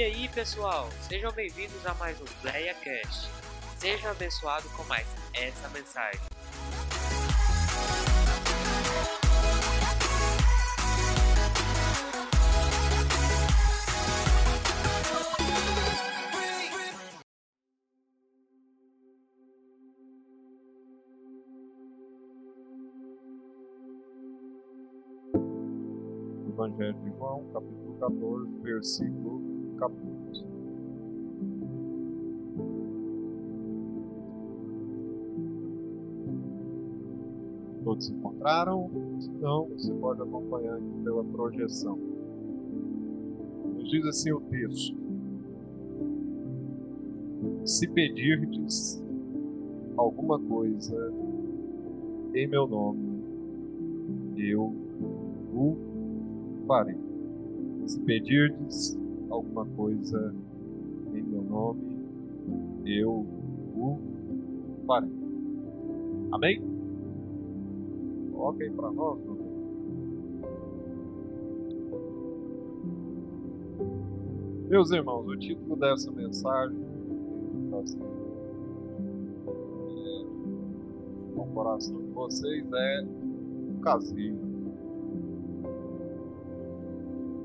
E aí, pessoal, sejam bem-vindos a mais um PlayaCast. Seja abençoado com mais essa mensagem. Evangelho de João, capítulo 14, versículo 14. Todos se encontraram? Então, você pode acompanhar aqui pela projeção. Nos diz assim o texto: Se pedirdes alguma coisa em meu nome, eu o farei. Se pedirdes alguma coisa em meu nome, eu o farei. Amém? Coloquem para nós, meu. Meus irmãos, o título dessa mensagem que eu é, no coração de vocês é o caseiro.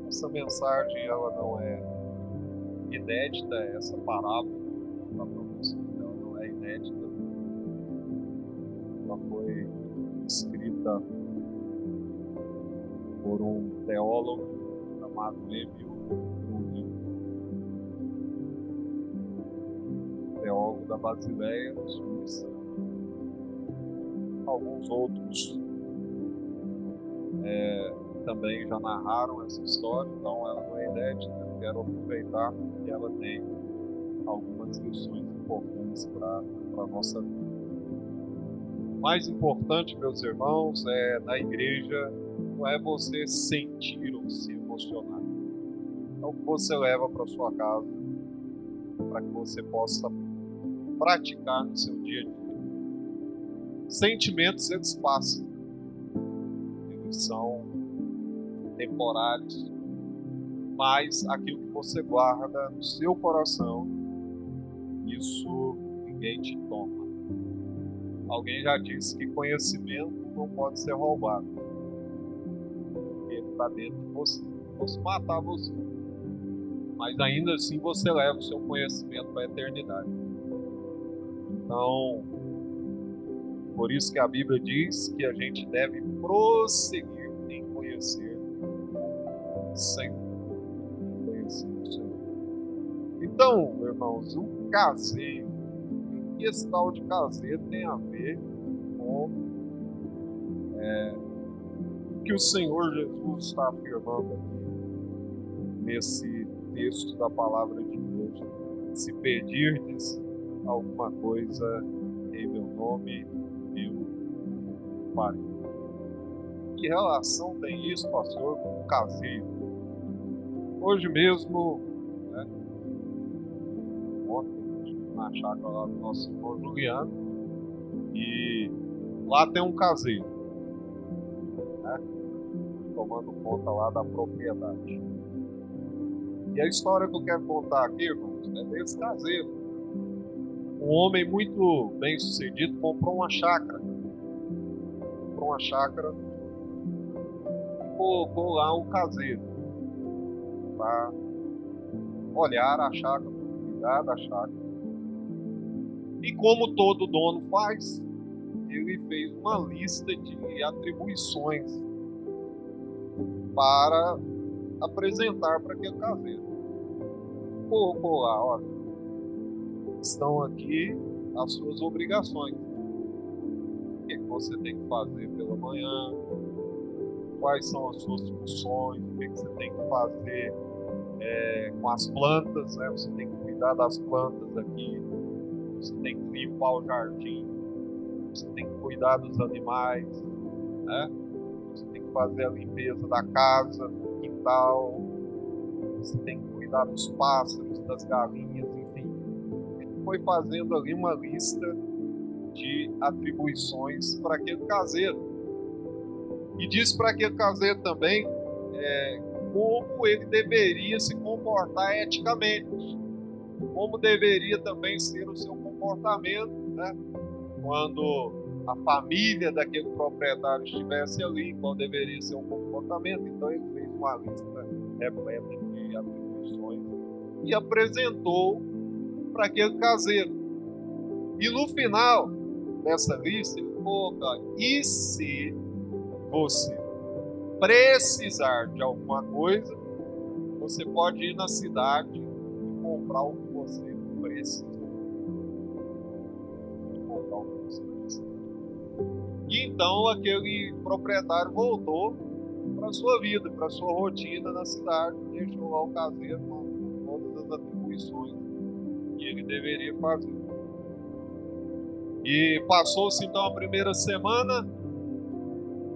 Essa mensagem ela não é inédita, essa parábola da profecia ela não é inédita. Ela foi escrita por um teólogo chamado Durkheim, teólogo da Basileia, Suíça. Alguns outros também já narraram essa história, então ela não é inédita. Quero aproveitar que ela tem algumas lições importantes para a nossa vida. O mais importante, meus irmãos, é na igreja não é você sentir ou se emocionar. É o que você leva para sua casa para que você possa praticar no seu dia a dia. Sentimentos eles passam. Eles são temporários, mas aquilo que você guarda no seu coração, isso ninguém te toma. Alguém já disse que conhecimento não pode ser roubado. Ele está dentro de você. Posso matar você. Mas ainda assim você leva o seu conhecimento para a eternidade. Então, por isso que a Bíblia diz que a gente deve prosseguir em conhecer sem conhecer o Senhor. Então, irmãos, o caseiro, esse tal de caseiro tem a ver com é, o que o Senhor Jesus está afirmando aqui nesse texto da palavra de Deus. Se pedirdes alguma coisa em meu nome, eu farei. Que relação tem isso, pastor, com o caseiro? Hoje mesmo, né, ontem, na chácara lá do nosso irmão Juliano, e lá tem um caseiro, né, tomando conta lá da propriedade. E a história que eu quero contar aqui, irmãos, é desse caseiro. Um homem muito bem sucedido comprou uma chácara. Comprou uma chácara e colocou lá um caseiro para olhar a chácara, cuidar da chácara. E como todo dono faz, ele fez uma lista de atribuições para apresentar para aquele caseiro. Colocou lá, olha, estão aqui as suas obrigações. O que você tem que fazer pela manhã, quais são as suas funções, o que você tem que fazer é, com as plantas, né? Você tem que cuidar das plantas aqui, você tem que limpar o jardim, você tem que cuidar dos animais, né? Você tem que fazer a limpeza da casa, do quintal, você tem que cuidar dos pássaros, das galinhas, enfim. Ele foi fazendo ali uma lista de atribuições para aquele caseiro. E diz para aquele caseiro também é, como ele deveria se comportar eticamente, como deveria também ser o seu comportamento, né? Quando a família daquele proprietário estivesse ali, qual deveria ser o comportamento. Então ele fez uma lista repleta de atribuições e apresentou para aquele caseiro. E no final dessa lista, ele colocou: e se você precisar de alguma coisa, você pode ir na cidade e comprar o que você precisa. Comprar o que você precisa. E então aquele proprietário voltou para sua vida, para sua rotina na cidade, deixou lá o caseiro com todas as atribuições que ele deveria fazer. E passou-se então a primeira semana,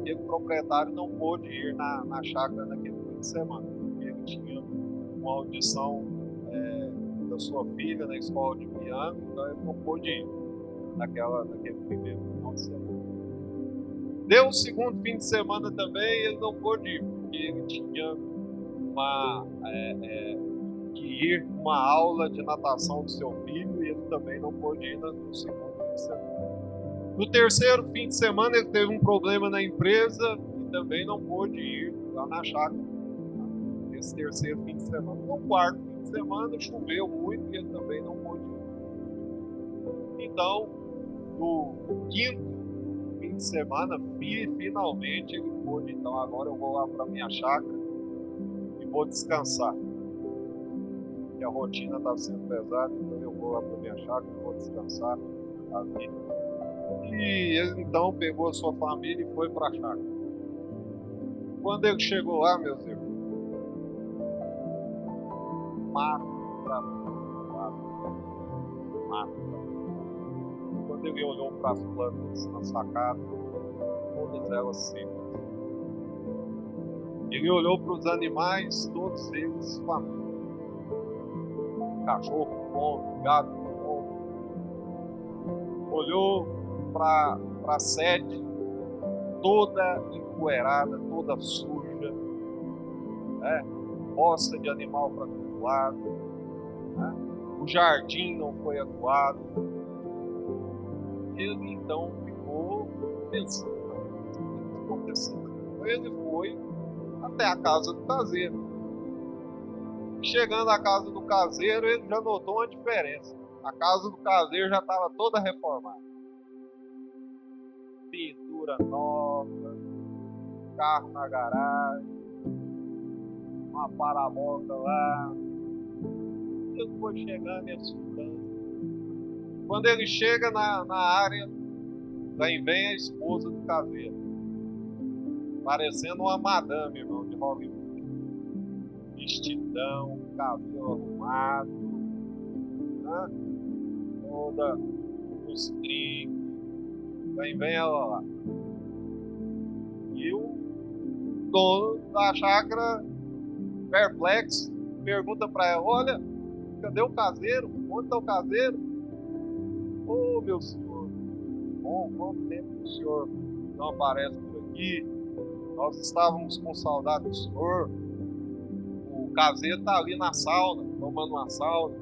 aquele proprietário não pôde ir na, na chácara naquele fim de semana, porque ele tinha uma audição é, da sua filha na escola de piano, então ele não pôde ir naquela, naquele primeiro final de semana. Deu o segundo fim de semana também, ele não pôde ir, porque ele tinha uma, é, é, que ir uma aula de natação do seu filho e ele também não pôde ir no segundo fim de semana. No terceiro fim de semana, ele teve um problema na empresa e também não pôde ir lá na chácara. Esse terceiro fim de semana. No quarto fim de semana, choveu muito e ele também não pôde ir. Então, no quinto fim de semana, finalmente ele pôde. Então, agora eu vou lá para minha chácara e vou descansar. E a rotina está sendo pesada, então eu vou lá para minha chácara e vou descansar ali. E ele então pegou a sua família e foi para a chácara. Quando ele chegou lá, meus irmãos, mato para mato, mato Quando ele olhou para as plantas na sacada, todas elas secas. Ele olhou para os animais, todos eles famintos. Cachorro gato com fome. Olhou para a sede toda empoeirada, toda suja, né? bosta de animal para todo lado, né? o jardim não foi acuado. Ele então ficou pensando: o que está acontecendo? Ele foi até a casa do caseiro. Chegando à casa do caseiro, ele já notou uma diferença. A casa do caseiro já estava toda reformada pintura nova, carro na garagem, uma parabólica lá. Ele foi chegando e assustando. Quando ele chega na, na área, vem, vem a esposa do caseiro. Parecendo uma madame, irmão, de Hollywood. Vestidão, cabelo arrumado, né? toda os trinques Vem, vem ela lá. E o dono da chácara, perplexo, pergunta para ela: Olha, cadê o caseiro? Onde está o caseiro? Ô oh, meu senhor, bom, quanto tempo que o senhor não aparece por aqui? Nós estávamos com saudade do senhor. O caseiro está ali na sauna, tomando uma sauna.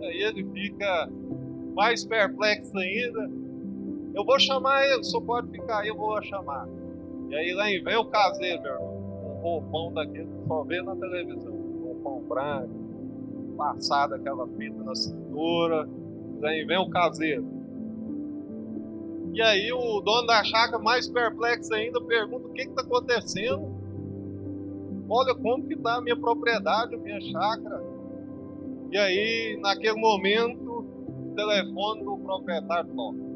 E aí ele fica mais perplexo ainda eu vou chamar ele, só pode ficar aí, eu vou chamar. E aí lá vem o caseiro, meu irmão. Um roupão daquele que só vê na televisão. Um roupão branco, passado aquela fita na cintura. E aí vem o caseiro. E aí o dono da chácara, mais perplexo ainda, pergunta o que está acontecendo. Olha como que está a minha propriedade, a minha chácara. E aí, naquele momento, o telefone do proprietário toca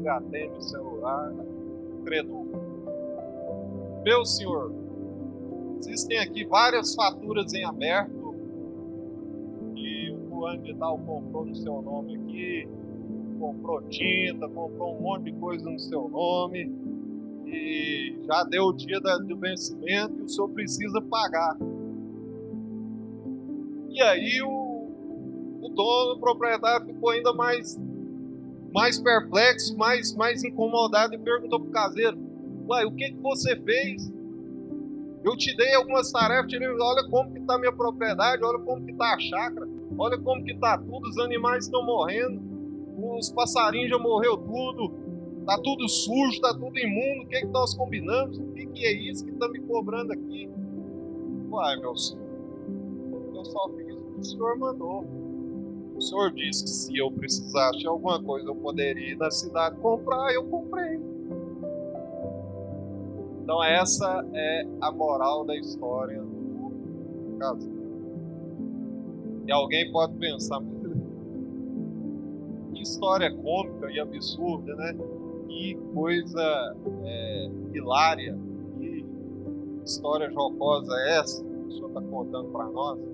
ele atende o celular, credor. Meu senhor, existem aqui várias faturas em aberto e o fulano de tal comprou no seu nome aqui, comprou tinta, comprou um monte de coisa no seu nome e já deu o dia do vencimento e o senhor precisa pagar. E aí o, o dono, o proprietário ficou ainda mais mais perplexo, mais, mais incomodado, e perguntou para o caseiro: Uai, o que, que você fez? Eu te dei algumas tarefas, tirei, olha como que está minha propriedade, olha como que está a chácara, olha como que está tudo, os animais estão morrendo, os passarinhos já morreu tudo, está tudo sujo, está tudo imundo, o que, que nós combinamos? O que, que é isso que está me cobrando aqui? Uai, meu senhor, eu só fiz o que o senhor mandou. O senhor disse que se eu precisasse de alguma coisa eu poderia ir na cidade comprar, eu comprei. Então essa é a moral da história do caso. E alguém pode pensar, que história cômica e absurda, né? Que coisa é, hilária, que história jocosa é essa que o senhor está contando para nós?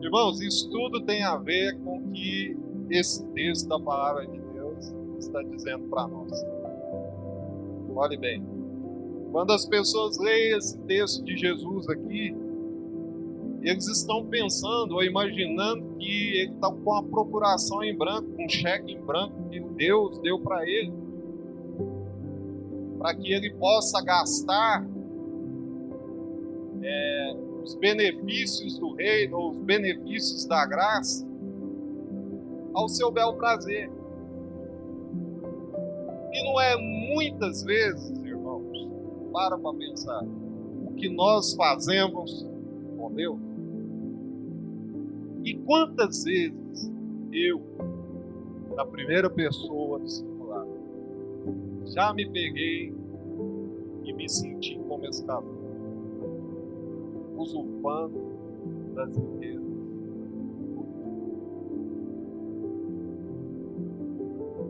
Irmãos, isso tudo tem a ver com o que esse texto da palavra de Deus está dizendo para nós. Olhe bem. Quando as pessoas leem esse texto de Jesus aqui, eles estão pensando ou imaginando que ele está com a procuração em branco, um cheque em branco que Deus deu para ele, para que ele possa gastar é, os benefícios do reino, os benefícios da graça, ao seu bel prazer. E não é muitas vezes para para pensar. O que nós fazemos com Deus. E quantas vezes eu, na primeira pessoa do já me peguei e me senti como escravo, usurpando das riquezas.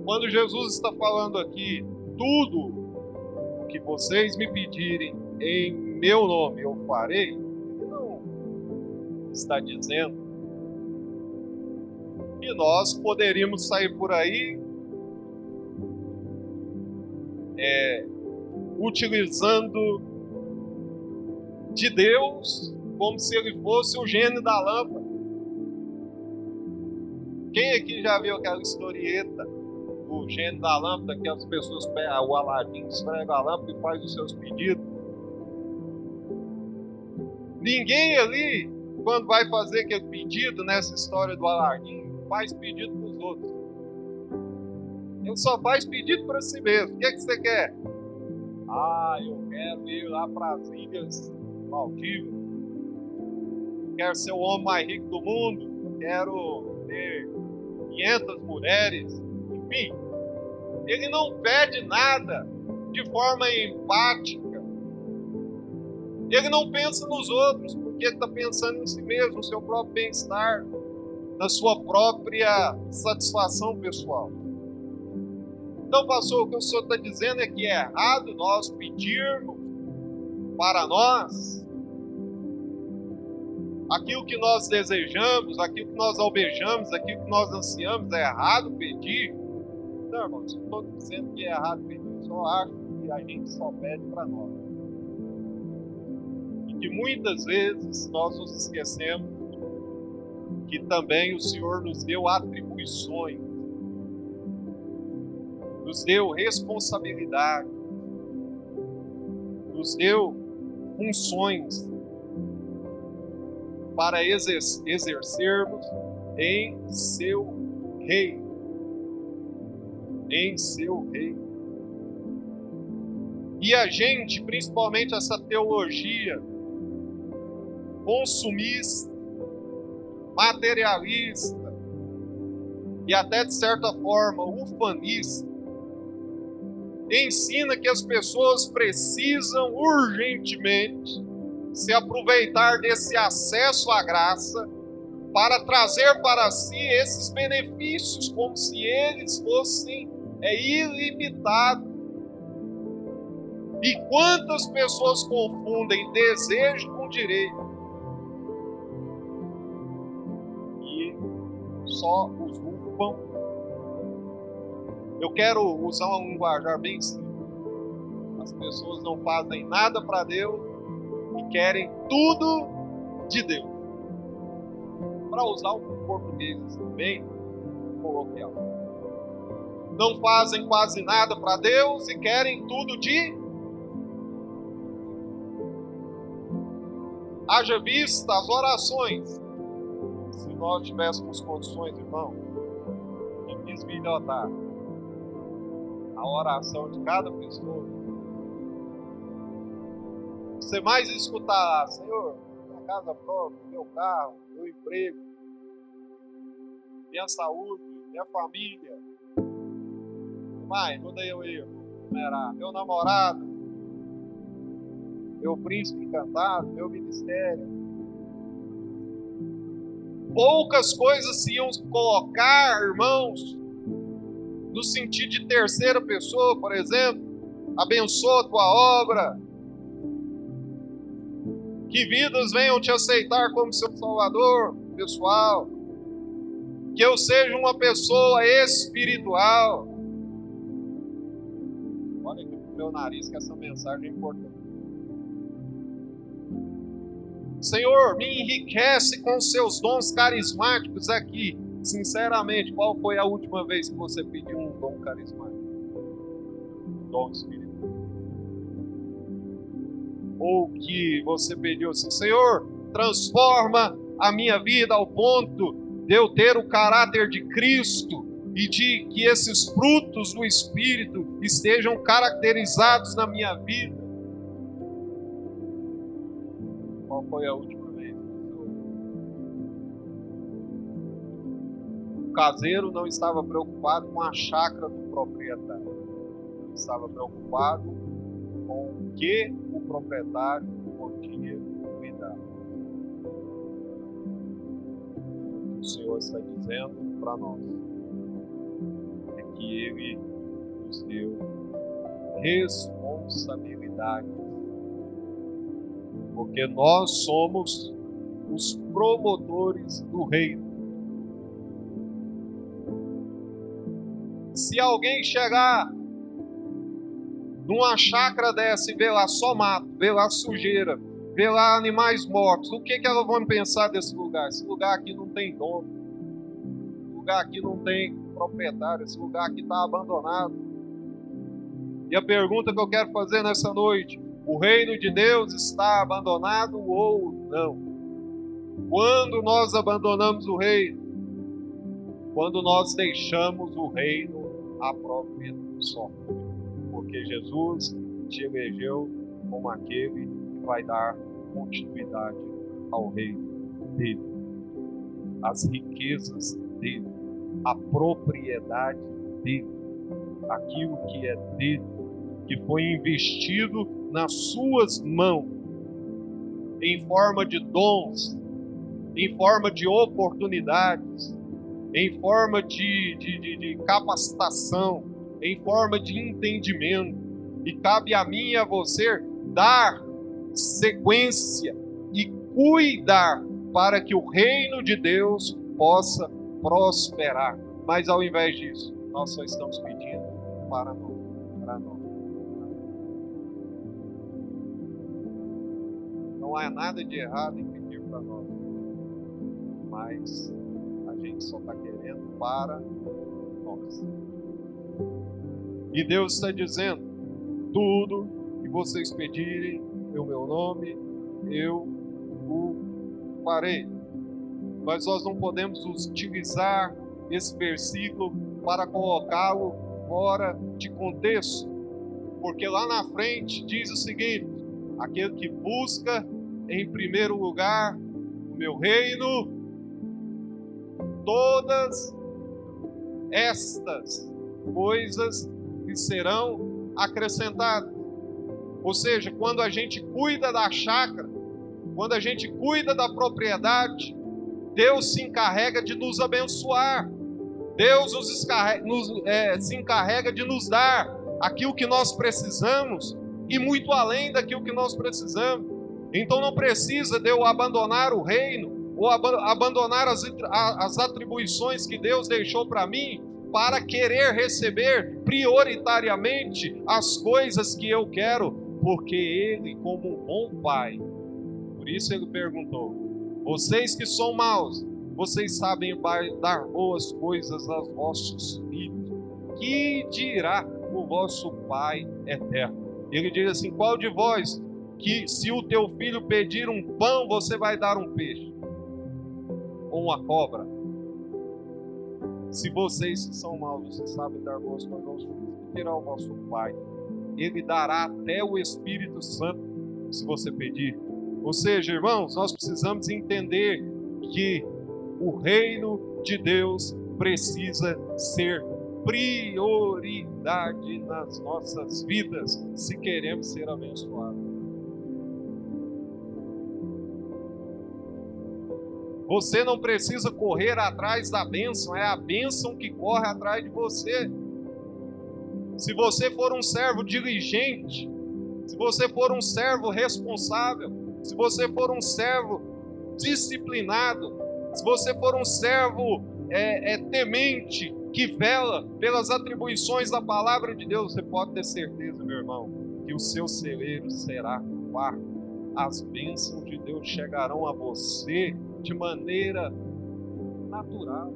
Quando Jesus está falando aqui, tudo que vocês me pedirem em meu nome eu farei, ele não está dizendo que nós poderíamos sair por aí é, utilizando de Deus como se ele fosse o gênio da lâmpada. Quem aqui já viu aquela historieta o gênio da lâmpada, que as pessoas pegam o Aladim, esfrega a lâmpada e faz os seus pedidos. Ninguém ali, quando vai fazer aquele pedido nessa história do Aladim, faz pedido para os outros. Ele só faz pedido para si mesmo. O que, é que você quer? Ah, eu quero ir lá para as ilhas Maldivas. Eu quero ser o homem mais rico do mundo. Quero ter 500 mulheres. Enfim, ele não pede nada de forma empática. Ele não pensa nos outros, porque ele está pensando em si mesmo, no seu próprio bem-estar, na sua própria satisfação pessoal. Então, pastor, o que o senhor está dizendo é que é errado nós pedirmos para nós aquilo que nós desejamos, aquilo que nós alvejamos, aquilo que nós ansiamos, é errado pedir. Não, irmãos, não estou dizendo que é errado pedir, só acho que a gente só pede para nós. E que muitas vezes nós nos esquecemos que também o Senhor nos deu atribuições, nos deu responsabilidade, nos deu funções para exercermos em seu reino em seu reino. E a gente, principalmente essa teologia consumista, materialista e até de certa forma ufanista, ensina que as pessoas precisam urgentemente se aproveitar desse acesso à graça para trazer para si esses benefícios como se eles fossem é ilimitado. E quantas pessoas confundem desejo com direito? E só os usurpam. Eu quero usar um linguajar bem simples. As pessoas não fazem nada para Deus e querem tudo de Deus. Para usar um português bem coloquial não fazem quase nada para Deus e querem tudo de. Haja vista as orações. Se nós tivéssemos condições, irmão, de bisbilhotar a oração de cada pessoa, você mais escutará, Senhor, minha casa própria, meu carro, meu emprego, minha saúde, minha família. Mais, muda eu aí, meu namorado, meu príncipe encantado, meu ministério. Poucas coisas se iam colocar, irmãos, no sentido de terceira pessoa, por exemplo, abençoa a tua obra, que vidas venham te aceitar como seu salvador pessoal, que eu seja uma pessoa espiritual. Olha aqui pro meu nariz que essa mensagem é importante. Senhor, me enriquece com seus dons carismáticos aqui. Sinceramente, qual foi a última vez que você pediu um dom carismático? Um dom espiritual. Ou que você pediu assim, Senhor, transforma a minha vida ao ponto de eu ter o caráter de Cristo e de que esses frutos do Espírito estejam caracterizados na minha vida. Qual foi a última O caseiro não estava preocupado com a chácara do proprietário. Ele estava preocupado com o que o proprietário podia cuidar. O Senhor está dizendo para nós é que Ele nos deu responsabilidade porque nós somos os promotores do reino. Se alguém chegar numa chácara dessa e ver lá só mato, ver lá sujeira, ver lá animais mortos, o que, que elas vão pensar desse lugar? Esse lugar aqui não tem dono, esse lugar aqui não tem proprietário, esse lugar aqui está abandonado. E a pergunta que eu quero fazer nessa noite: o reino de Deus está abandonado ou não. Quando nós abandonamos o reino? Quando nós deixamos o reino à própria sorte. Porque Jesus te elegeu como aquele que vai dar continuidade ao reino dele. As riquezas dele, a propriedade dele, aquilo que é dele, que foi investido nas suas mãos, em forma de dons, em forma de oportunidades, em forma de, de, de, de capacitação, em forma de entendimento. E cabe a mim e a você dar sequência e cuidar para que o reino de Deus possa prosperar. Mas ao invés disso, nós só estamos pedindo para nós, para nós. Não há nada de errado em pedir para nós, mas só está querendo para nós. E Deus está dizendo: tudo que vocês pedirem em meu nome, eu o farei. Mas nós não podemos utilizar esse versículo para colocá-lo fora de contexto, porque lá na frente diz o seguinte: aquele que busca em primeiro lugar o meu reino, todas estas coisas que serão acrescentadas. Ou seja, quando a gente cuida da chácara, quando a gente cuida da propriedade, Deus se encarrega de nos abençoar. Deus nos, nos é, se encarrega de nos dar aquilo que nós precisamos e muito além daquilo que nós precisamos. Então não precisa de eu abandonar o reino ou ab abandonar as, as atribuições que Deus deixou para mim para querer receber prioritariamente as coisas que eu quero, porque Ele, como um bom Pai, por isso Ele perguntou: vocês que são maus, vocês sabem dar boas coisas aos vossos filhos, que dirá o vosso Pai eterno? Ele diz assim: qual de vós que se o teu filho pedir um pão, você vai dar um peixe ou uma cobra. Se vocês que são maus, vocês sabem dar boas coisas aos filhos, que terá o vosso Pai? Ele dará até o Espírito Santo, se você pedir. Ou seja, irmãos, nós precisamos entender que o reino de Deus precisa ser prioridade nas nossas vidas, se queremos ser abençoados. Você não precisa correr atrás da bênção, é a bênção que corre atrás de você. Se você for um servo diligente, se você for um servo responsável, se você for um servo disciplinado, se você for um servo é, é, temente, que vela pelas atribuições da palavra de Deus, você pode ter certeza, meu irmão, que o seu celeiro será farto. As bênçãos de Deus chegarão a você de maneira natural.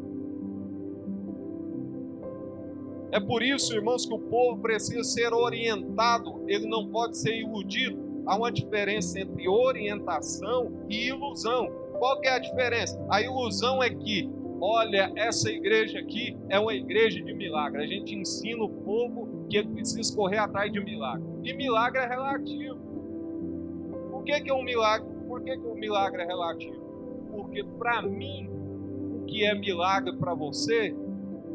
É por isso, irmãos, que o povo precisa ser orientado, ele não pode ser iludido. Há uma diferença entre orientação e ilusão. Qual que é a diferença? A ilusão é que, olha, essa igreja aqui é uma igreja de milagre. A gente ensina o povo que ele precisa correr atrás de milagre. E milagre é relativo. Por que, que é um milagre? Por que, que um milagre é relativo? Porque para mim, o que é milagre para você,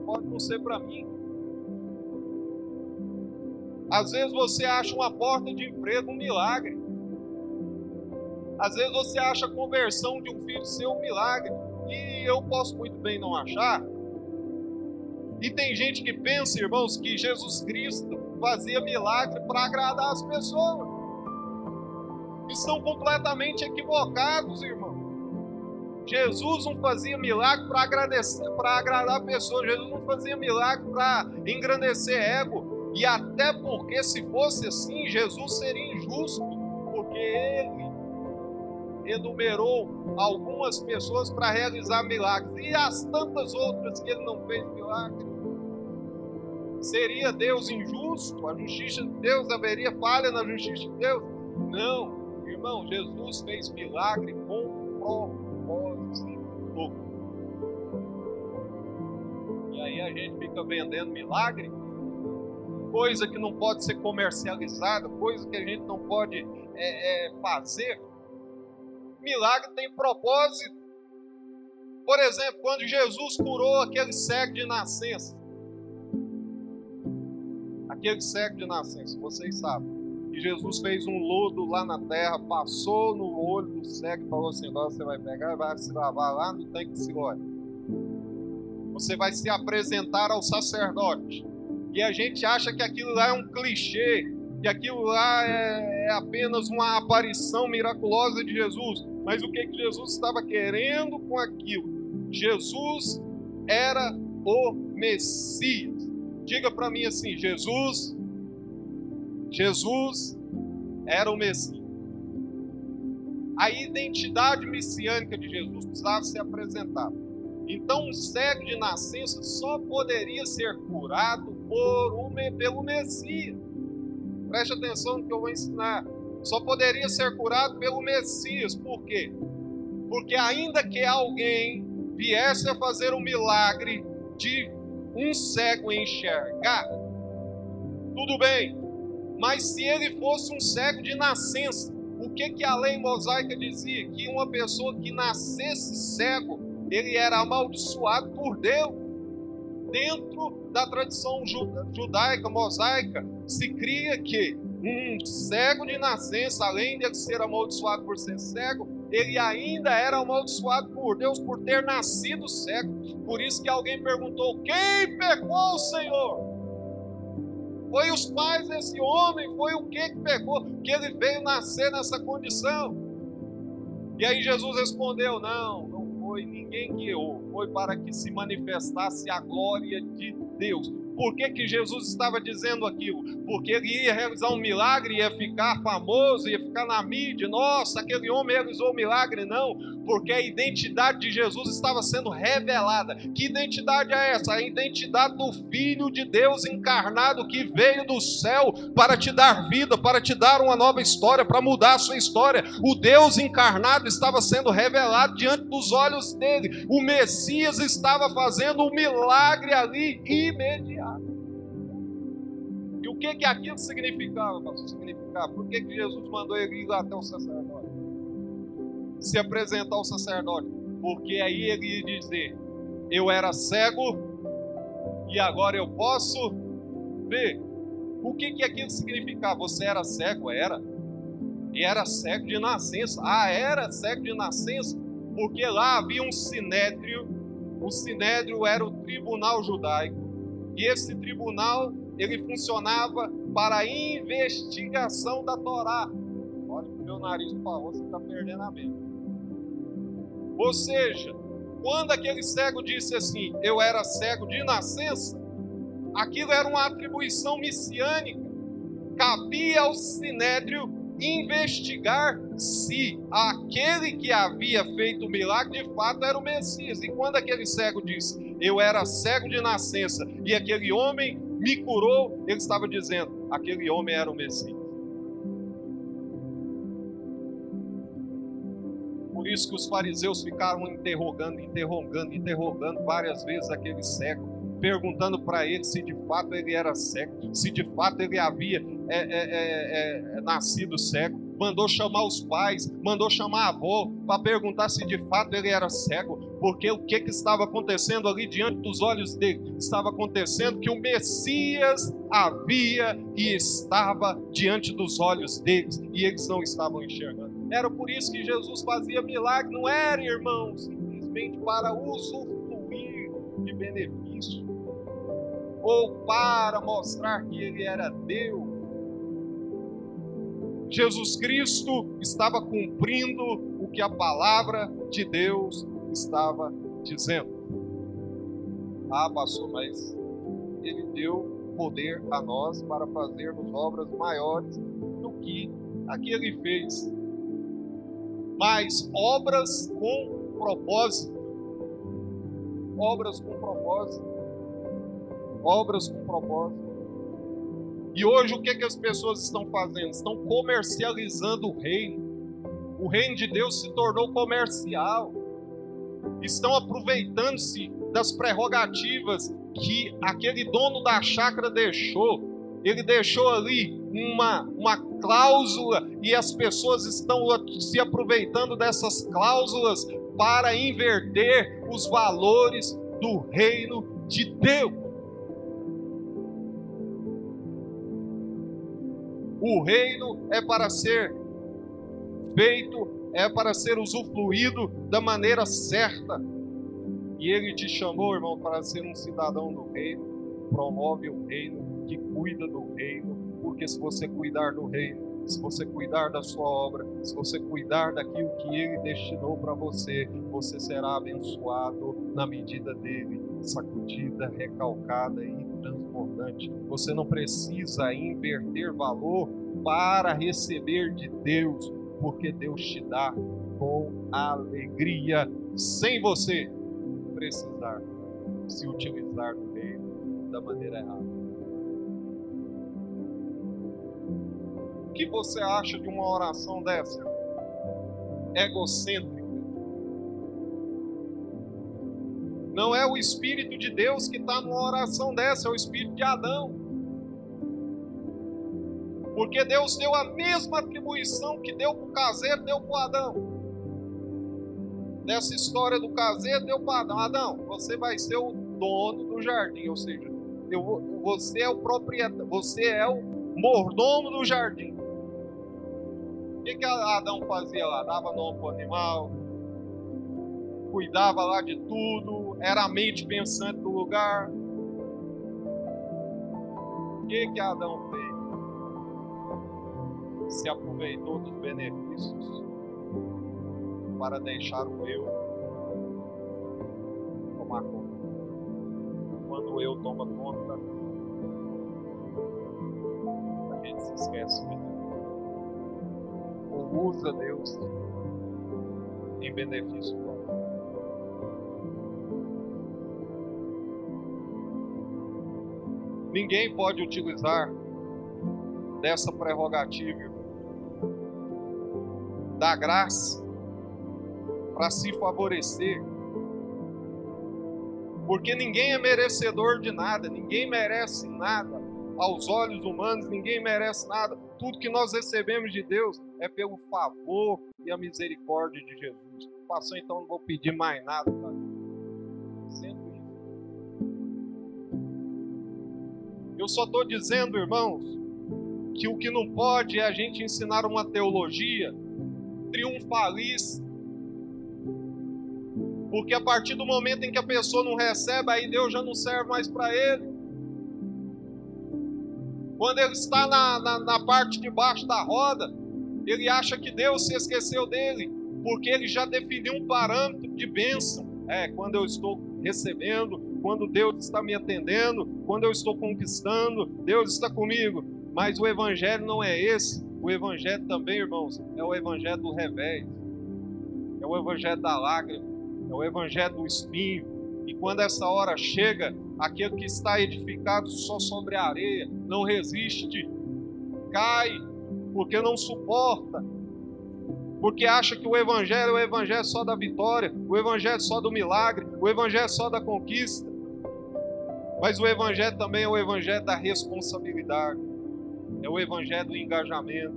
pode não ser para mim. Às vezes você acha uma porta de emprego um milagre. Às vezes você acha a conversão de um filho seu um milagre. E eu posso muito bem não achar. E tem gente que pensa, irmãos, que Jesus Cristo fazia milagre para agradar as pessoas. Estão completamente equivocados, irmãos. Jesus não fazia milagre para agradecer, para agradar pessoas. Jesus não fazia milagre para engrandecer ego. E até porque se fosse assim, Jesus seria injusto, porque ele enumerou algumas pessoas para realizar milagres e as tantas outras que ele não fez milagre. Seria Deus injusto? A justiça de Deus haveria falha na justiça de Deus? Não, irmão, Jesus fez milagre com e gente fica vendendo milagre, coisa que não pode ser comercializada, coisa que a gente não pode é, é, fazer. Milagre tem propósito. Por exemplo, quando Jesus curou aquele cego de nascença, aquele cego de nascença, vocês sabem que Jesus fez um lodo lá na terra, passou no olho do cego e falou assim: agora você vai pegar e vai se lavar lá no tanque de Silói. Você vai se apresentar ao sacerdote. E a gente acha que aquilo lá é um clichê, que aquilo lá é, é apenas uma aparição miraculosa de Jesus. Mas o que, Jesus estava querendo com aquilo? Jesus era o Messias. Diga para mim assim: Jesus Jesus era o Messias. A identidade messiânica de Jesus precisava ser apresentada. Então, um cego de nascença só poderia ser curado por um, pelo Messias. Preste atenção no que eu vou ensinar. Só poderia ser curado pelo Messias. Por quê? Porque ainda que alguém viesse a fazer um milagre de um cego enxergar, tudo bem, mas se ele fosse um cego de nascença, o que, que a lei mosaica dizia? Que uma pessoa que nascesse cego, ele era amaldiçoado por Deus. Dentro da tradição judaica, mosaica, se cria que um cego de nascença, além de ser amaldiçoado por ser cego, ele ainda era amaldiçoado por Deus por ter nascido cego. Por isso que alguém perguntou: quem pecou, Senhor? Foi os pais desse homem, foi o que que pegou, que ele veio nascer nessa condição. E aí Jesus respondeu: Não, não foi ninguém que errou, foi para que se manifestasse a glória de Deus. Por que, que Jesus estava dizendo aquilo? Porque ele ia realizar um milagre, ia ficar famoso, ia ficar na mídia. Nossa, aquele homem realizou um milagre. Não, porque a identidade de Jesus estava sendo revelada. Que identidade é essa? A identidade do Filho de Deus encarnado que veio do céu para te dar vida, para te dar uma nova história, para mudar a sua história. O Deus encarnado estava sendo revelado diante dos olhos dele. O Messias estava fazendo um milagre ali imediato. E o que que aquilo significava, pastor? Significava. Por que, que Jesus mandou ele ir lá até o sacerdote? Se apresentar ao sacerdote. Porque aí ele ia dizer: Eu era cego e agora eu posso ver. O que que aquilo significava? Você era cego? Era. E era cego de nascença. Ah, era cego de nascença? Porque lá havia um sinédrio. O sinédrio era o tribunal judaico. E esse tribunal ele funcionava para a investigação da Torá. Olha que meu nariz falou, você está perdendo a mente. Ou seja, quando aquele cego disse assim, eu era cego de nascença, aquilo era uma atribuição messiânica. Cabia ao sinédrio investigar se aquele que havia feito o milagre de fato era o Messias. E quando aquele cego disse, eu era cego de nascença, e aquele homem me curou, ele estava dizendo: aquele homem era o Messias. Por isso que os fariseus ficaram interrogando, interrogando, interrogando várias vezes aquele cego, perguntando para ele se de fato ele era cego, se de fato ele havia é, é, é, é nascido cego mandou chamar os pais, mandou chamar a avó para perguntar se de fato ele era cego, porque o que, que estava acontecendo ali diante dos olhos dele? Estava acontecendo que o Messias havia e estava diante dos olhos deles e eles não estavam enxergando. Era por isso que Jesus fazia milagre, não era, irmãos, simplesmente para usufruir de benefício ou para mostrar que ele era Deus Jesus Cristo estava cumprindo o que a palavra de Deus estava dizendo. Ah, pastor, mas ele deu poder a nós para fazermos obras maiores do que a que ele fez. Mas obras com propósito. Obras com propósito. Obras com propósito. E hoje o que, que as pessoas estão fazendo? Estão comercializando o reino. O reino de Deus se tornou comercial. Estão aproveitando-se das prerrogativas que aquele dono da chácara deixou. Ele deixou ali uma, uma cláusula e as pessoas estão se aproveitando dessas cláusulas para inverter os valores do reino de Deus. O reino é para ser feito, é para ser usufruído da maneira certa. E ele te chamou, irmão, para ser um cidadão do reino. Promove o reino, que cuida do reino, porque se você cuidar do reino, se você cuidar da sua obra, se você cuidar daquilo que ele destinou para você, você será abençoado na medida dele, sacudida, recalcada e transbordante. Você não precisa inverter valor para receber de Deus, porque Deus te dá com alegria, sem você precisar se utilizar do reino da maneira errada. O que você acha de uma oração dessa? Egocêntrica. Não é o Espírito de Deus que está numa oração dessa, é o Espírito de Adão. Porque Deus deu a mesma atribuição que deu para o caseiro, deu para o Adão. Nessa história do caseiro, deu para Adão. Adão, você vai ser o dono do jardim, ou seja, eu, você é o proprietário, você é o mordomo do jardim. Que, que Adão fazia lá? Dava nome para animal, cuidava lá de tudo, era a mente pensante do lugar. O que, que Adão fez? Se aproveitou dos benefícios para deixar o eu tomar conta. Quando o eu toma conta, a gente se esquece Deus. Ou usa Deus em benefício próprio. Ninguém pode utilizar dessa prerrogativa da graça para se favorecer. Porque ninguém é merecedor de nada, ninguém merece nada. Aos olhos humanos, ninguém merece nada. Tudo que nós recebemos de Deus é pelo favor e a misericórdia de Jesus. Passou, então não vou pedir mais nada. Eu só estou dizendo, irmãos, que o que não pode é a gente ensinar uma teologia triunfalista. Porque a partir do momento em que a pessoa não recebe, aí Deus já não serve mais para ele. Quando ele está na, na, na parte de baixo da roda, ele acha que Deus se esqueceu dele, porque ele já definiu um parâmetro de bênção. É, quando eu estou recebendo, quando Deus está me atendendo, quando eu estou conquistando, Deus está comigo. Mas o evangelho não é esse. O evangelho também, irmãos, é o evangelho do revés. É o evangelho da lágrima, é o evangelho do espinho. E quando essa hora chega, aquele que está edificado só sobre a areia não resiste, cai, porque não suporta, porque acha que o Evangelho é o Evangelho só da vitória, o Evangelho só do milagre, o Evangelho só da conquista. Mas o Evangelho também é o Evangelho da responsabilidade, é o Evangelho do engajamento,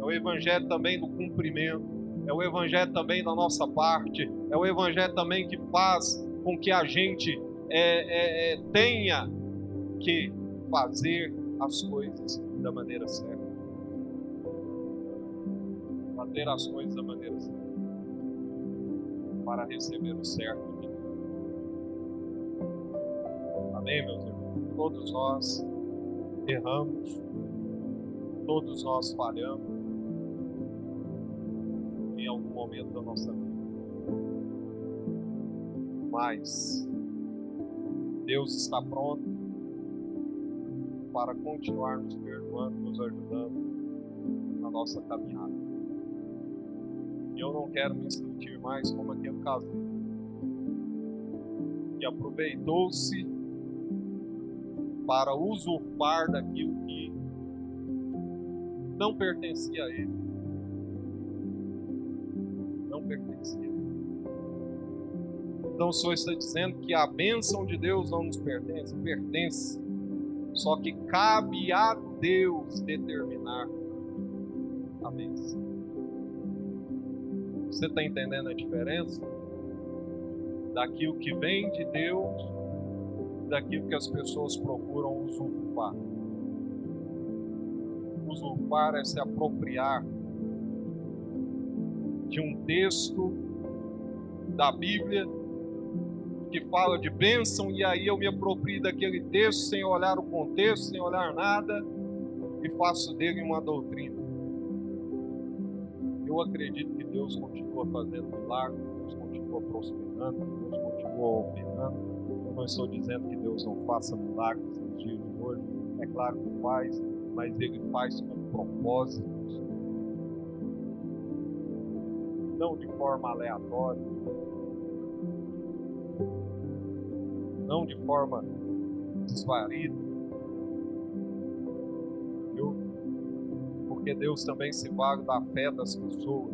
é o Evangelho também do cumprimento, é o Evangelho também da nossa parte, é o Evangelho também que faz com que a gente é, é, é tenha que fazer as coisas da maneira certa fazer as coisas da maneira certa, para receber o certo de Deus. Amém, meus irmãos? Todos nós erramos, todos nós falhamos em algum momento da nossa vida. Mas Deus está pronto para continuar nos perdoando, nos ajudando na nossa caminhada. E eu não quero me sentir mais como aquele caseiro que aproveitou-se para usurpar daquilo que não pertencia a ele. Não pertencia. Então o Senhor está dizendo que a bênção de Deus não nos pertence, pertence. Só que cabe a Deus determinar a bênção. Você está entendendo a diferença? Daquilo que vem de Deus, daquilo que as pessoas procuram usurpar. Usurpar é se apropriar de um texto da Bíblia que fala de bênção, e aí eu me aproprio daquele texto sem olhar o contexto, sem olhar nada, e faço dele uma doutrina. Eu acredito que Deus continua fazendo milagres, Deus continua prosperando, Deus continua operando. Eu não estou dizendo que Deus não faça milagres nos dias de hoje, é claro que faz, mas Ele faz com propósitos, não de forma aleatória, não de forma desvarida porque Deus também se vale da fé das pessoas.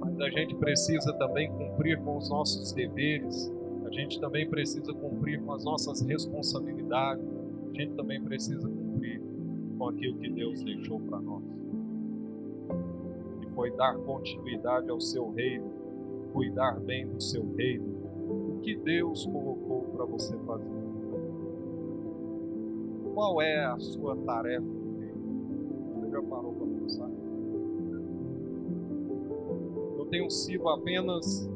Mas a gente precisa também cumprir com os nossos deveres, a gente também precisa cumprir com as nossas responsabilidades, a gente também precisa cumprir com aquilo que Deus deixou para nós. Que foi dar continuidade ao seu reino, cuidar bem do seu reino, que Deus colocou para você fazer qual é a sua tarefa? Você já parou para pensar? Eu tenho sido apenas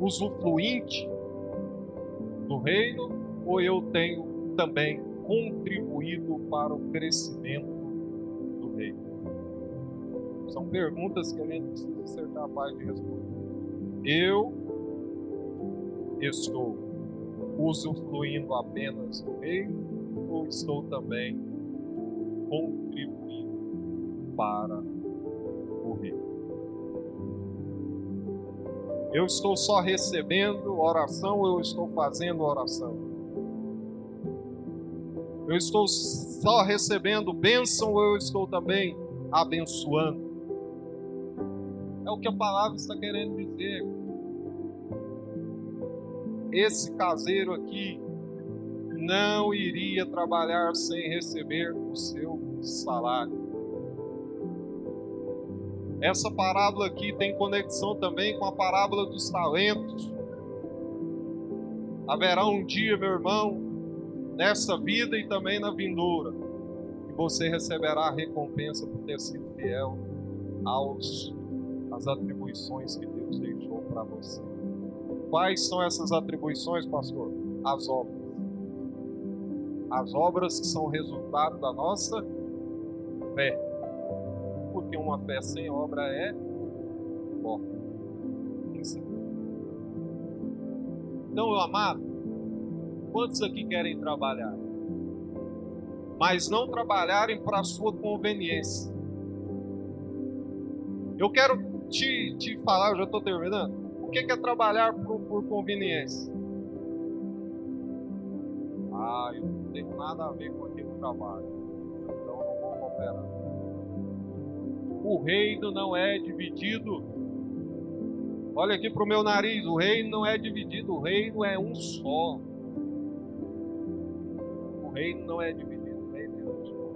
usufruinte do reino ou eu tenho também contribuído para o crescimento do reino? São perguntas que a gente precisa ser capaz de responder. Eu estou usufruindo apenas do reino ou estou também contribuindo para o reino? Eu estou só recebendo oração ou eu estou fazendo oração? Eu estou só recebendo bênção ou eu estou também abençoando? É o que a palavra está querendo dizer. Esse caseiro aqui não iria trabalhar sem receber o seu salário. Essa parábola aqui tem conexão também com a parábola dos talentos. Haverá um dia, meu irmão, nessa vida e também na vindoura, que você receberá a recompensa por ter sido fiel aos as atribuições que Deus deixou para você. Quais são essas atribuições, pastor? As obras. As obras que são resultado da nossa fé. Porque uma fé sem obra é morta. Então, meu amado, quantos aqui querem trabalhar? Mas não trabalharem para a sua conveniência. Eu quero te, te falar, eu já estou terminando. O que é trabalhar por, conveniência? Ah, eu não tenho nada a ver com aquele trabalho. Então não vou cooperar. O reino não é dividido. Olha aqui para o meu nariz. O reino não é dividido. O reino é um só. O reino não é dividido. O reino é um só.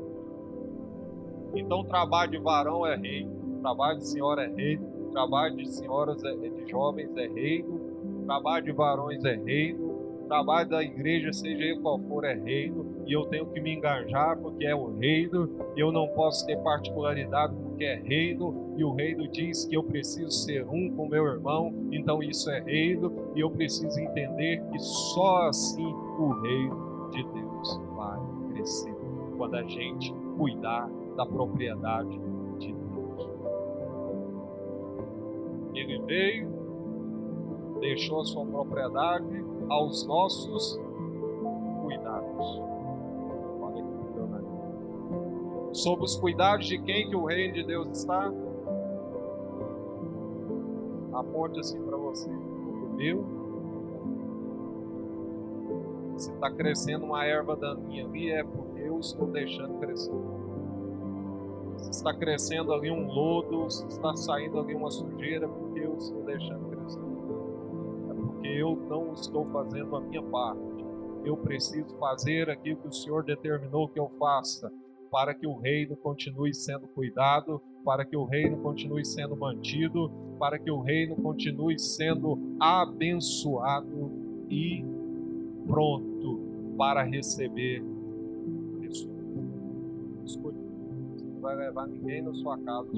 Então, trabalho de varão é reino trabalho de senhora é reino, trabalho de senhoras é, de jovens é reino, trabalho de varões é reino, trabalho da igreja, seja ele qual for, é reino, e eu tenho que me engajar porque é o reino, e eu não posso ter particularidade porque é reino, e o reino diz que eu preciso ser um com meu irmão, então isso é reino, e eu preciso entender que só assim o reino de Deus vai crescer, quando a gente cuidar da propriedade Ele veio, deixou sua propriedade aos nossos cuidados. Olha aqui, Sob os cuidados de quem que o reino de Deus está? Aponte assim para você. O meu. Se está crescendo uma erva daninha ali, é porque eu estou deixando crescer se está crescendo ali um lodo, se está saindo ali uma sujeira, porque eu estou deixando. É eu não estou fazendo a minha parte. Eu preciso fazer aquilo que o Senhor determinou que eu faça, para que o reino continue sendo cuidado, para que o reino continue sendo mantido, para que o reino continue sendo abençoado e pronto para receber pessoas. Escute vai levar ninguém na sua casa.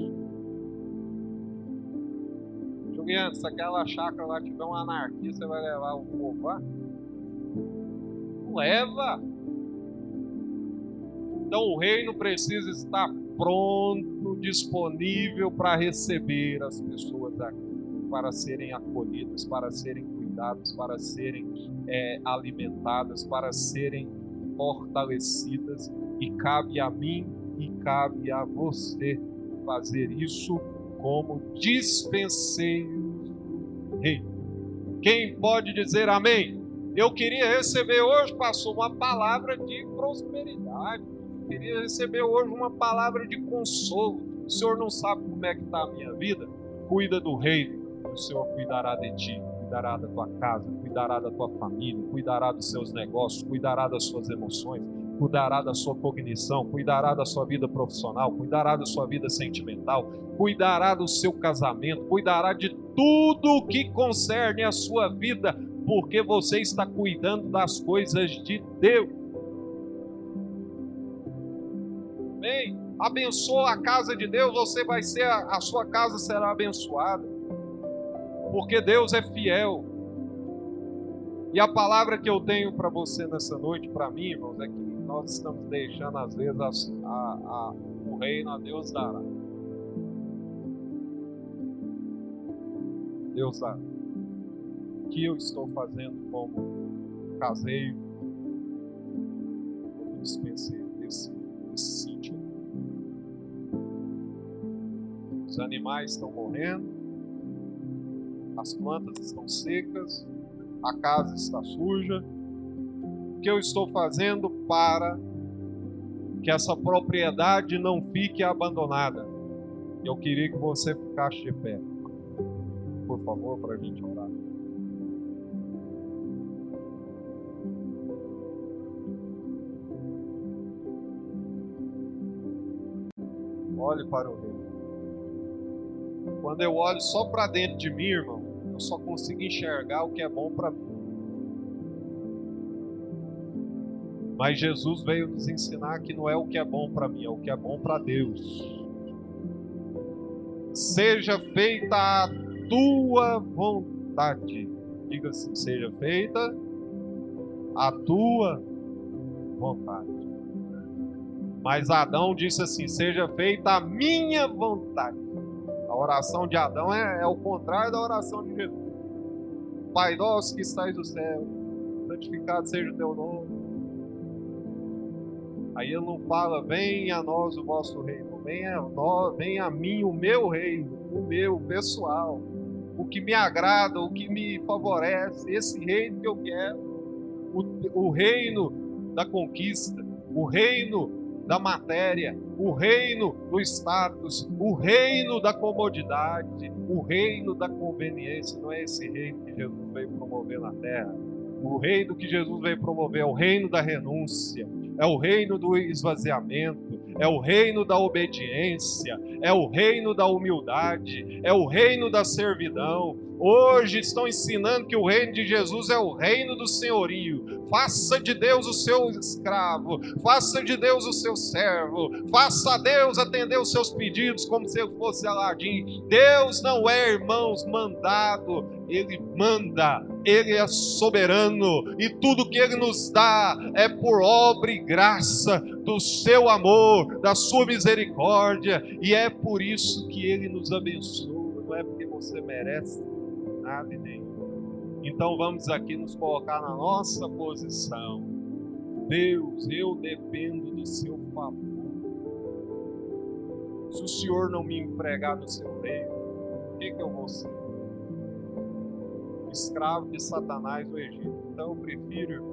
Se aquela chácara lá tiver uma anarquia, você vai levar o povo lá? Não leva. Então o reino precisa estar pronto, disponível para receber as pessoas aqui, para serem acolhidas, para serem cuidadas, para serem é, alimentadas, para serem fortalecidas. E cabe a mim e cabe a você fazer isso como dispenseiro do rei. Quem pode dizer amém? Eu queria receber hoje, passou uma palavra de prosperidade. Eu queria receber hoje uma palavra de consolo. O Senhor não sabe como é que está a minha vida? Cuida do reino, o Senhor cuidará de ti, cuidará da tua casa, cuidará da tua família, cuidará dos seus negócios, cuidará das suas emoções, cuidará da sua cognição, cuidará da sua vida profissional, cuidará da sua vida sentimental, cuidará do seu casamento, cuidará de tudo o que concerne a sua vida, porque você está cuidando das coisas de Deus. Bem, abençoa a casa de Deus, você vai ser a sua casa será abençoada. Porque Deus é fiel. E a palavra que eu tenho para você nessa noite, para mim, irmãos, é que nós estamos deixando às vezes a, a, o reino a Deus dará. Deus dará. O que eu estou fazendo como caseiro, como dispenseiro desse, desse sítio? Os animais estão morrendo, as plantas estão secas, a casa está suja. O que eu estou fazendo para que essa propriedade não fique abandonada? Eu queria que você ficasse de pé, por favor, para a gente orar. Olhe para o rei. Quando eu olho só para dentro de mim, irmão, eu só consigo enxergar o que é bom para mim. Mas Jesus veio nos ensinar que não é o que é bom para mim, é o que é bom para Deus. Seja feita a tua vontade. Diga assim: seja feita a tua vontade. Mas Adão disse assim: seja feita a minha vontade. A oração de Adão é, é o contrário da oração de Jesus. Pai nosso que estais no céu, santificado seja o teu nome. Aí ele não fala, venha a nós o vosso reino, venha a, nós, venha a mim o meu reino, o meu pessoal, o que me agrada, o que me favorece, esse reino que eu quero, o, o reino da conquista, o reino da matéria, o reino do status, o reino da comodidade, o reino da conveniência. Não é esse reino que Jesus veio promover na terra. O reino que Jesus veio promover é o reino da renúncia, é o reino do esvaziamento, é o reino da obediência, é o reino da humildade, é o reino da servidão. Hoje estão ensinando que o reino de Jesus é o reino do senhorio. Faça de Deus o seu escravo, faça de Deus o seu servo, faça a Deus atender os seus pedidos como se fosse Aladim. Deus não é, irmãos, mandado, ele manda, ele é soberano e tudo que ele nos dá é por obra e graça do seu amor, da sua misericórdia, e é por isso que ele nos abençoa, não é porque você merece nada e nem. Então vamos aqui nos colocar na nossa posição. Deus, eu dependo do seu favor. Se o Senhor não me empregar no seu reino, o que, que eu vou ser? Escravo de Satanás no Egito. Então eu prefiro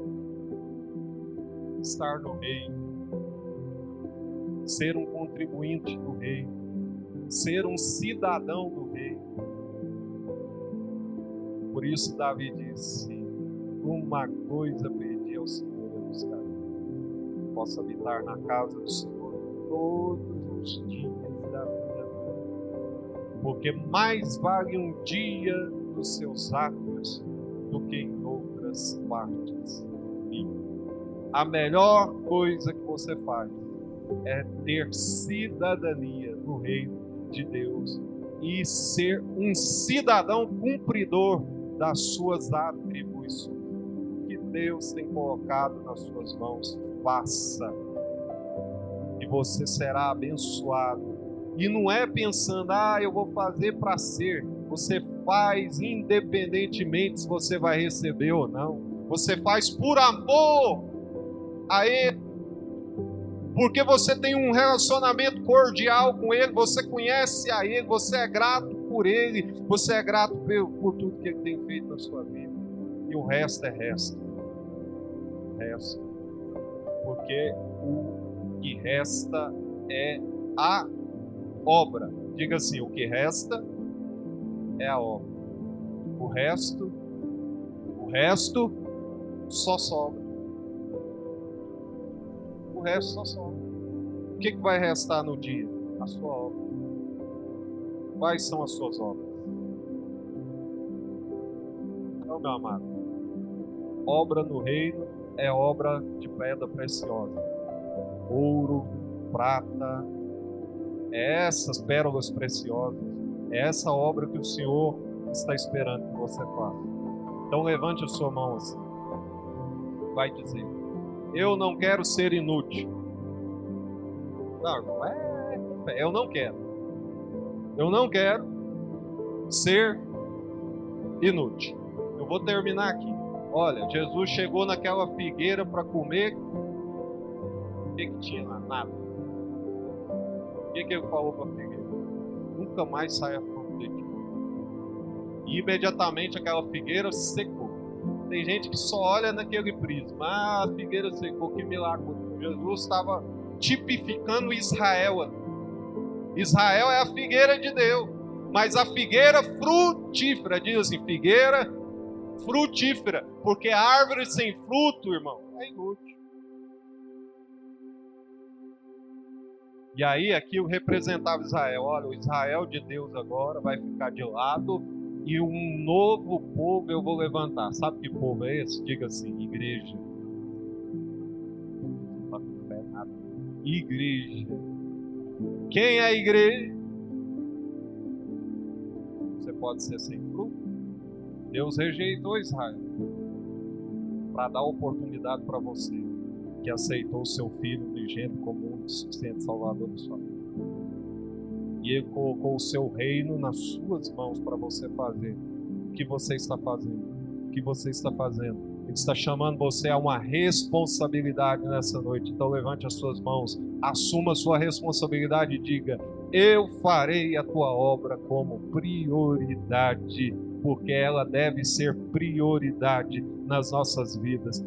estar no reino ser um contribuinte do rei, ser um cidadão do rei. Por isso Davi disse: Uma coisa pedi ao Senhor e buscar. Posso habitar na casa do Senhor todos os dias da vida. Porque mais vale um dia dos seus atos do que em outras partes. E a melhor coisa que você faz é ter cidadania no reino de Deus e ser um cidadão cumpridor das suas atribuições que Deus tem colocado nas suas mãos. Faça e você será abençoado. E não é pensando, ah, eu vou fazer para ser. Você faz independentemente se você vai receber ou não. Você faz por amor a Ele porque você tem um relacionamento cordial com Ele, você conhece a Ele, você é grato por Ele, você é grato por, tudo que Ele tem feito na sua vida. E o resto é resto. Resto. Porque o que resta é a obra. Diga assim: o que resta é a obra. O resto, o resto só sobra o resto só sobra. O que, que vai restar no dia? A sua obra. Quais são as suas obras? Então, meu amado, obra no reino é obra de pedra preciosa. Ouro, prata, é essas pérolas preciosas, é essa obra que o Senhor está esperando que você faça. Então levante a sua mão assim. Vai dizer: eu não quero ser inútil. Não, é, eu não quero. Eu não quero ser inútil. Eu vou terminar aqui. Olha, Jesus chegou naquela figueira para comer. O que, que tinha lá? Nada. O que, que ele falou para a figueira? Nunca mais saia fome de ti. E imediatamente aquela figueira secou. Tem gente que só olha naquele prisma. Ah, a figueira secou, que milagre. Jesus estava tipificando Israel. Israel é a figueira de Deus. Mas a figueira frutífera, diz assim, figueira frutífera. Porque árvore sem fruto, irmão, é inútil. E aí aquilo representava Israel. Olha, o Israel de Deus agora vai ficar de lado e um novo povo eu vou levantar. Sabe que povo é esse? Diga assim, igreja. Igreja. Quem é a igreja? Você pode ser sem fruto. Deus rejeitou Israel para dar oportunidade para você que aceitou o seu filho unigênito como um suficiente salvador da sua vida. E ele colocou o seu reino nas suas mãos para você fazer o que você está fazendo. O que você está fazendo. Ele está chamando você a uma responsabilidade nessa noite. Então levante as suas mãos, assuma a sua responsabilidade e diga: Eu farei a tua obra como prioridade, porque ela deve ser prioridade nas nossas vidas.